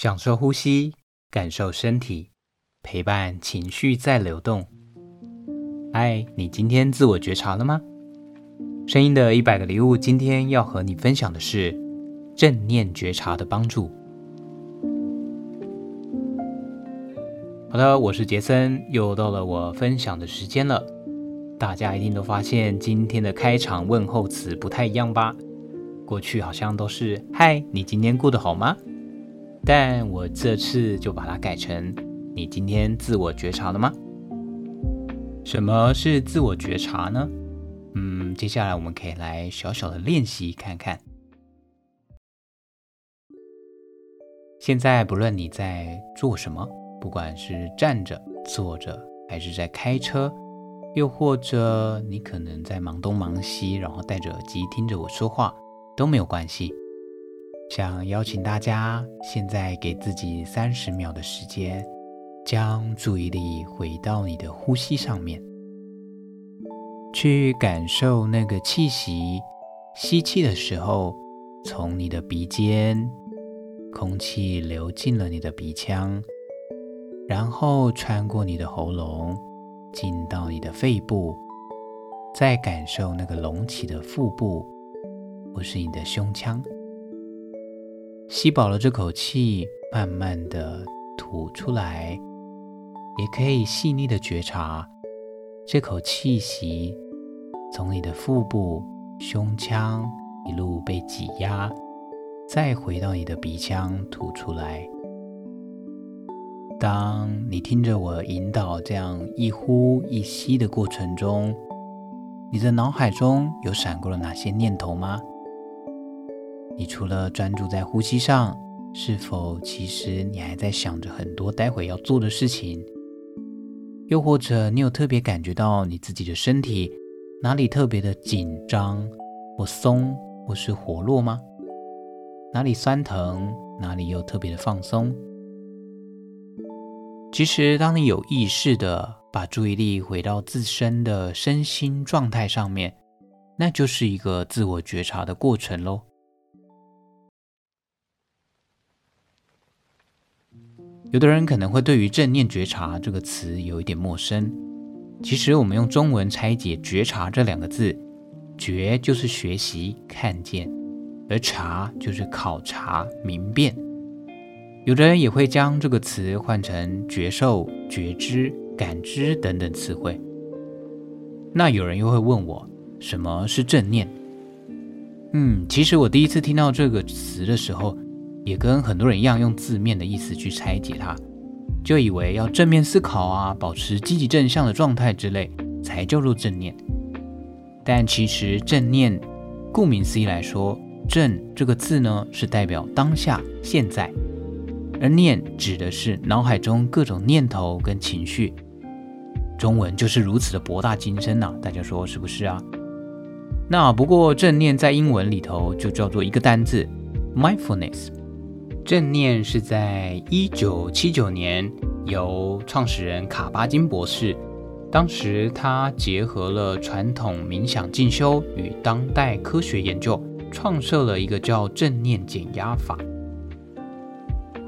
享受呼吸，感受身体，陪伴情绪在流动。嗨，你今天自我觉察了吗？声音的一百个礼物，今天要和你分享的是正念觉察的帮助。好的，我是杰森，又到了我分享的时间了。大家一定都发现今天的开场问候词不太一样吧？过去好像都是“嗨，你今天过得好吗？”但我这次就把它改成：“你今天自我觉察了吗？”什么是自我觉察呢？嗯，接下来我们可以来小小的练习看看。现在不论你在做什么，不管是站着、坐着，还是在开车，又或者你可能在忙东忙西，然后戴着耳机听着我说话，都没有关系。想邀请大家，现在给自己三十秒的时间，将注意力回到你的呼吸上面，去感受那个气息。吸气的时候，从你的鼻尖，空气流进了你的鼻腔，然后穿过你的喉咙，进到你的肺部，再感受那个隆起的腹部，或是你的胸腔。吸饱了这口气，慢慢的吐出来，也可以细腻的觉察这口气息从你的腹部、胸腔一路被挤压，再回到你的鼻腔吐出来。当你听着我引导这样一呼一吸的过程中，你的脑海中有闪过了哪些念头吗？你除了专注在呼吸上，是否其实你还在想着很多待会要做的事情？又或者你有特别感觉到你自己的身体哪里特别的紧张或松，或是活络吗？哪里酸疼，哪里又特别的放松？其实，当你有意识的把注意力回到自身的身心状态上面，那就是一个自我觉察的过程喽。有的人可能会对于正念觉察这个词有一点陌生。其实我们用中文拆解“觉察”这两个字，“觉”就是学习、看见，而“察”就是考察、明辨。有的人也会将这个词换成觉受、觉知、感知等等词汇。那有人又会问我，什么是正念？嗯，其实我第一次听到这个词的时候，也跟很多人一样，用字面的意思去拆解它，就以为要正面思考啊，保持积极正向的状态之类，才叫做正念。但其实正念，顾名思义来说，正这个字呢，是代表当下、现在，而念指的是脑海中各种念头跟情绪。中文就是如此的博大精深呐，大家说是不是啊？那不过正念在英文里头就叫做一个单字，mindfulness。正念是在一九七九年由创始人卡巴金博士，当时他结合了传统冥想进修与当代科学研究，创设了一个叫正念减压法。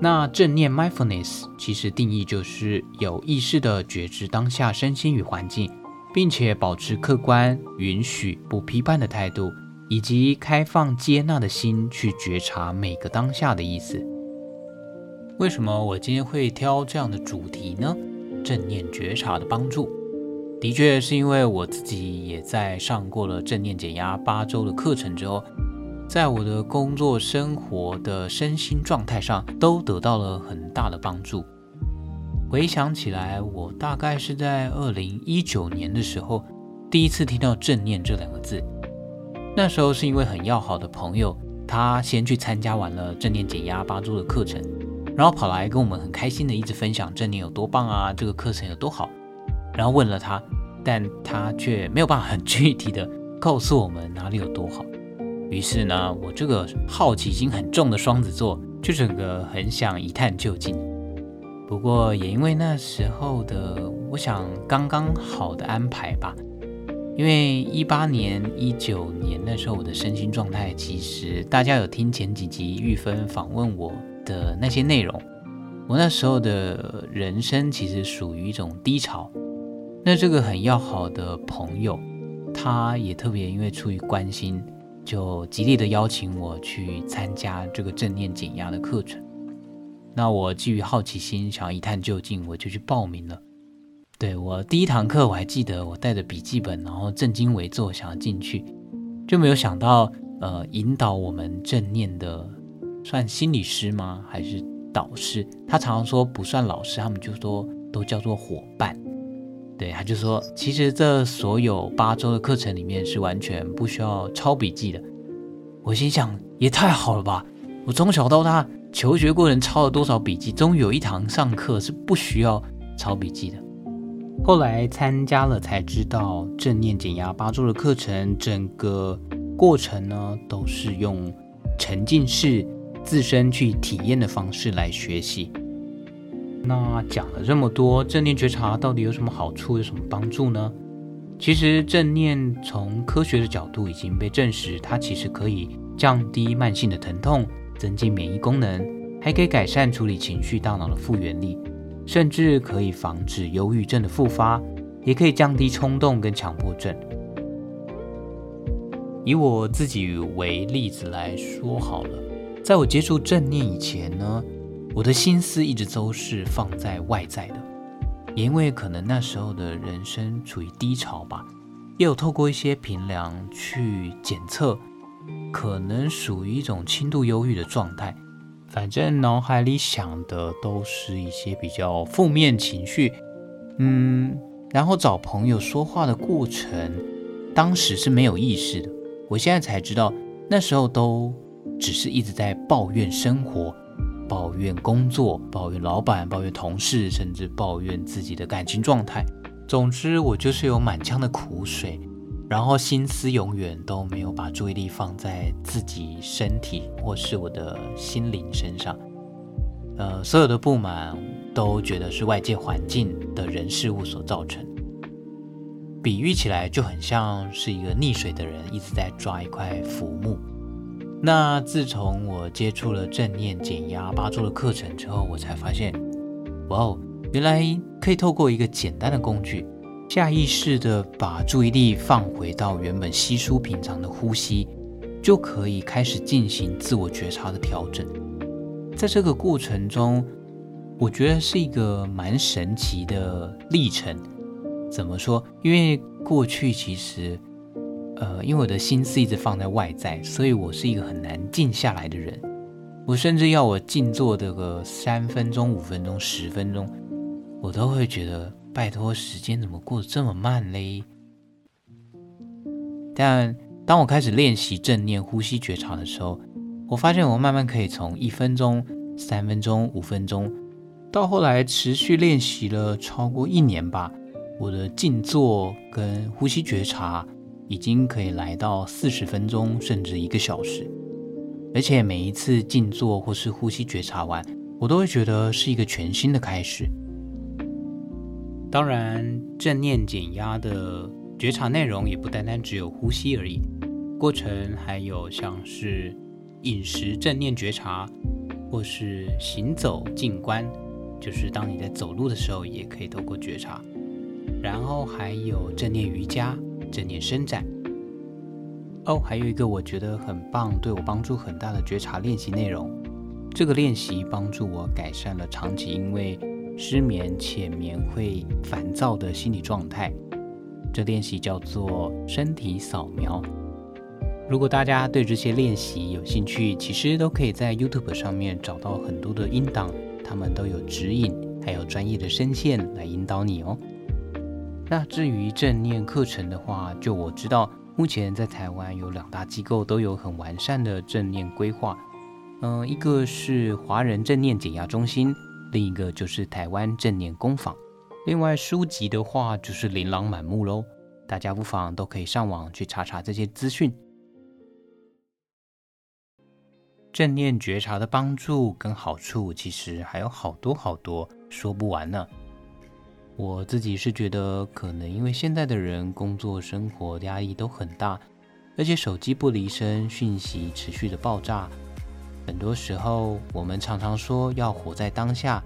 那正念 mindfulness 其实定义就是有意识地觉知当下身心与环境，并且保持客观、允许、不批判的态度，以及开放接纳的心去觉察每个当下的意思。为什么我今天会挑这样的主题呢？正念觉察的帮助，的确是因为我自己也在上过了正念减压八周的课程之后，在我的工作、生活的身心状态上都得到了很大的帮助。回想起来，我大概是在二零一九年的时候第一次听到正念这两个字，那时候是因为很要好的朋友，他先去参加完了正念减压八周的课程。然后跑来跟我们很开心的一直分享正念有多棒啊，这个课程有多好。然后问了他，但他却没有办法很具体的告诉我们哪里有多好。于是呢，我这个好奇心很重的双子座就整个很想一探究竟。不过也因为那时候的，我想刚刚好的安排吧。因为一八年、一九年那时候我的身心状态，其实大家有听前几集玉芬访问我。的那些内容，我那时候的人生其实属于一种低潮。那这个很要好的朋友，他也特别因为出于关心，就极力的邀请我去参加这个正念减压的课程。那我基于好奇心，想要一探究竟，我就去报名了。对，我第一堂课，我还记得我带着笔记本，然后正襟危坐，想要进去，就没有想到，呃，引导我们正念的算心理师吗？还是导师？他常常说不算老师，他们就说都叫做伙伴。对，他就说，其实这所有八周的课程里面是完全不需要抄笔记的。我心想，也太好了吧！我从小到大求学过程抄了多少笔记，终于有一堂上课是不需要抄笔记的。后来参加了才知道，正念减压八周的课程，整个过程呢都是用沉浸式自身去体验的方式来学习。那讲了这么多，正念觉察到底有什么好处，有什么帮助呢？其实正念从科学的角度已经被证实，它其实可以降低慢性的疼痛，增进免疫功能，还可以改善处理情绪大脑的复原力。甚至可以防止忧郁症的复发，也可以降低冲动跟强迫症。以我自己为例子来说好了，在我接触正念以前呢，我的心思一直都是放在外在的，也因为可能那时候的人生处于低潮吧，也有透过一些评量去检测，可能属于一种轻度忧郁的状态。反正脑海里想的都是一些比较负面情绪，嗯，然后找朋友说话的过程，当时是没有意识的。我现在才知道，那时候都只是一直在抱怨生活，抱怨工作，抱怨老板，抱怨同事，甚至抱怨自己的感情状态。总之，我就是有满腔的苦水。然后心思永远都没有把注意力放在自己身体或是我的心灵身上，呃，所有的不满都觉得是外界环境的人事物所造成。比喻起来就很像是一个溺水的人一直在抓一块浮木。那自从我接触了正念减压八周的课程之后，我才发现，哇哦，原来可以透过一个简单的工具。下意识的把注意力放回到原本稀疏平常的呼吸，就可以开始进行自我觉察的调整。在这个过程中，我觉得是一个蛮神奇的历程。怎么说？因为过去其实，呃，因为我的心思一直放在外在，所以我是一个很难静下来的人。我甚至要我静坐这个三分钟、五分钟、十分钟，我都会觉得。拜托，时间怎么过得这么慢嘞？但当我开始练习正念呼吸觉察的时候，我发现我慢慢可以从一分钟、三分钟、五分钟，到后来持续练习了超过一年吧，我的静坐跟呼吸觉察已经可以来到四十分钟甚至一个小时，而且每一次静坐或是呼吸觉察完，我都会觉得是一个全新的开始。当然，正念减压的觉察内容也不单单只有呼吸而已，过程还有像是饮食正念觉察，或是行走静观，就是当你在走路的时候也可以透过觉察，然后还有正念瑜伽、正念伸展。哦，还有一个我觉得很棒、对我帮助很大的觉察练习内容，这个练习帮助我改善了长期因为失眠、浅眠会烦躁的心理状态，这练习叫做身体扫描。如果大家对这些练习有兴趣，其实都可以在 YouTube 上面找到很多的音档，他们都有指引，还有专业的声线来引导你哦。那至于正念课程的话，就我知道，目前在台湾有两大机构都有很完善的正念规划，嗯、一个是华人正念减压中心。另一个就是台湾正念工坊，另外书籍的话就是琳琅满目喽，大家不妨都可以上网去查查这些资讯。正念觉察的帮助跟好处其实还有好多好多，说不完呢。我自己是觉得，可能因为现在的人工作生活压力都很大，而且手机不离身，讯息持续的爆炸。很多时候，我们常常说要活在当下，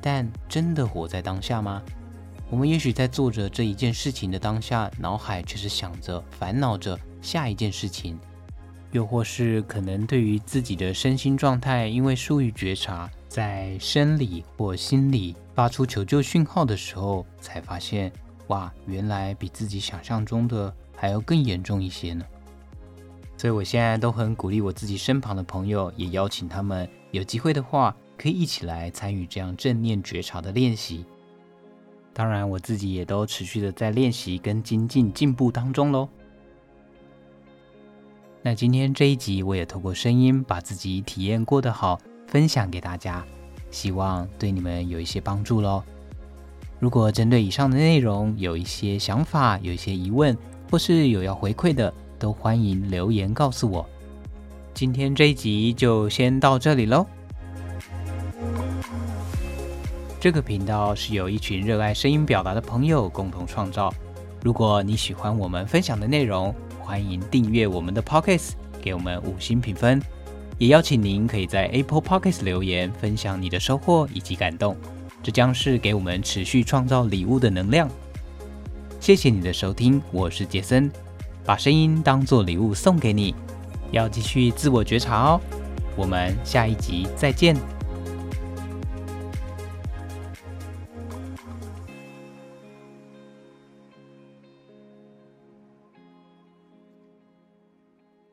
但真的活在当下吗？我们也许在做着这一件事情的当下，脑海却是想着、烦恼着下一件事情，又或是可能对于自己的身心状态，因为疏于觉察，在生理或心理发出求救讯号的时候，才发现，哇，原来比自己想象中的还要更严重一些呢。所以，我现在都很鼓励我自己身旁的朋友，也邀请他们有机会的话，可以一起来参与这样正念觉察的练习。当然，我自己也都持续的在练习跟精进进步当中喽。那今天这一集，我也透过声音把自己体验过的好分享给大家，希望对你们有一些帮助喽。如果针对以上的内容有一些想法、有一些疑问，或是有要回馈的，都欢迎留言告诉我。今天这一集就先到这里喽。这个频道是由一群热爱声音表达的朋友共同创造。如果你喜欢我们分享的内容，欢迎订阅我们的 Podcast，给我们五星评分。也邀请您可以在 Apple Pockets 留言，分享你的收获以及感动，这将是给我们持续创造礼物的能量。谢谢你的收听，我是杰森。把声音当做礼物送给你，要继续自我觉察哦。我们下一集再见。